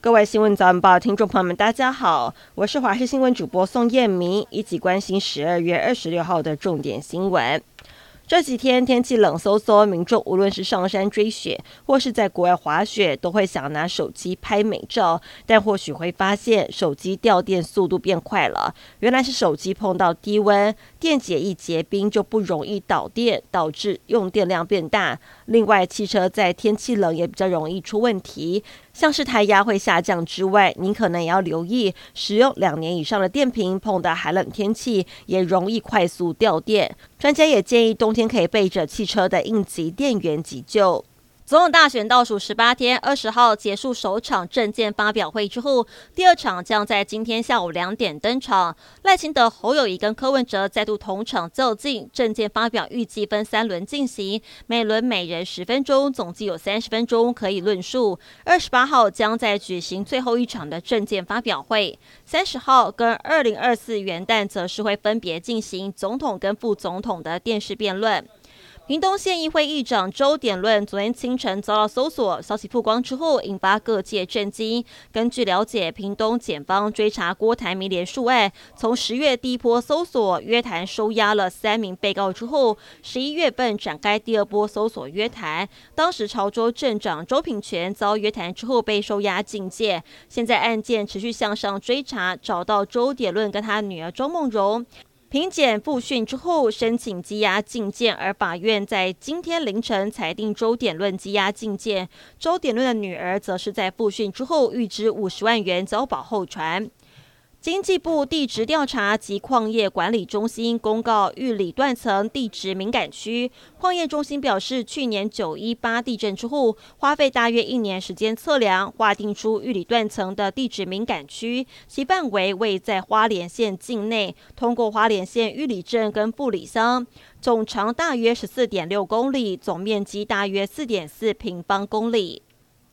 各位新闻早晚报听众朋友们，大家好，我是华视新闻主播宋燕明，一起关心十二月二十六号的重点新闻。这几天天气冷飕飕，民众无论是上山追雪，或是在国外滑雪，都会想拿手机拍美照。但或许会发现，手机掉电速度变快了。原来是手机碰到低温，电解一结冰就不容易导电，导致用电量变大。另外，汽车在天气冷也比较容易出问题。像是胎压会下降之外，您可能也要留意使用两年以上的电瓶，碰到寒冷天气也容易快速掉电。专家也建议冬天可以备着汽车的应急电源急救。总统大选倒数十八天，二十号结束首场政见发表会之后，第二场将在今天下午两点登场。赖清德、侯友谊跟柯文哲再度同场较劲，政见发表预计分三轮进行，每轮每人十分钟，总计有三十分钟可以论述。二十八号将在举行最后一场的政见发表会，三十号跟二零二四元旦则是会分别进行总统跟副总统的电视辩论。屏东县议会议长周典论昨天清晨遭到搜索，消息曝光之后，引发各界震惊。根据了解，屏东检方追查郭台铭连署案，从十月第一波搜索约谈收押了三名被告之后，十一月份展开第二波搜索约谈。当时潮州镇长周品全遭约谈之后被收押禁见，现在案件持续向上追查，找到周典论跟他女儿周梦蓉。评检复训之后，申请羁押禁见，而法院在今天凌晨裁定周典论羁押禁见。周典论的女儿则是在复训之后，预支五十万元交保候传。经济部地质调查及矿业管理中心公告玉里断层地质敏感区。矿业中心表示，去年九一八地震之后，花费大约一年时间测量，划定出玉里断层的地质敏感区，其范围位在花莲县境内，通过花莲县玉里镇跟布里乡，总长大约十四点六公里，总面积大约四点四平方公里。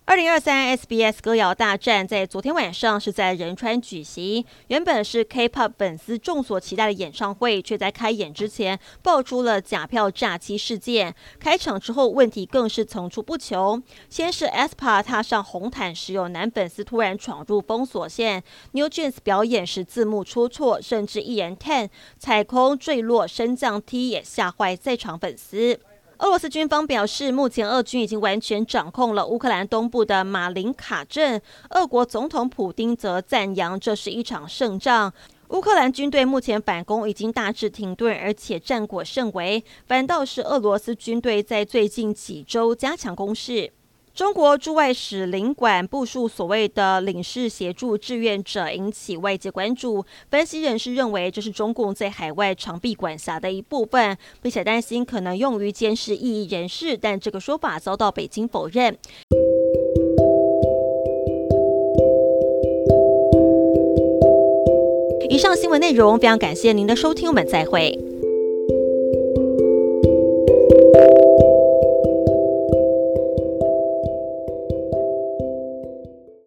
二零二三 SBS 歌谣大战在昨天晚上是在仁川举行，原本是 K-pop 粉丝众所期待的演唱会，却在开演之前爆出了假票诈欺事件。开场之后，问题更是层出不穷。先是 aespa 踏上红毯时，有男粉丝突然闯入封锁线；New Jeans 表演时字幕出错，甚至一人 ten 踩空坠落升降梯，也吓坏在场粉丝。俄罗斯军方表示，目前俄军已经完全掌控了乌克兰东部的马林卡镇。俄国总统普丁则赞扬这是一场胜仗。乌克兰军队目前反攻已经大致停顿，而且战果甚微。反倒是俄罗斯军队在最近几周加强攻势。中国驻外使领馆部署所谓的领事协助志愿者，引起外界关注。分析人士认为，这是中共在海外长臂管辖的一部分，并且担心可能用于监视异议人士，但这个说法遭到北京否认。以上新闻内容非常感谢您的收听，我们再会。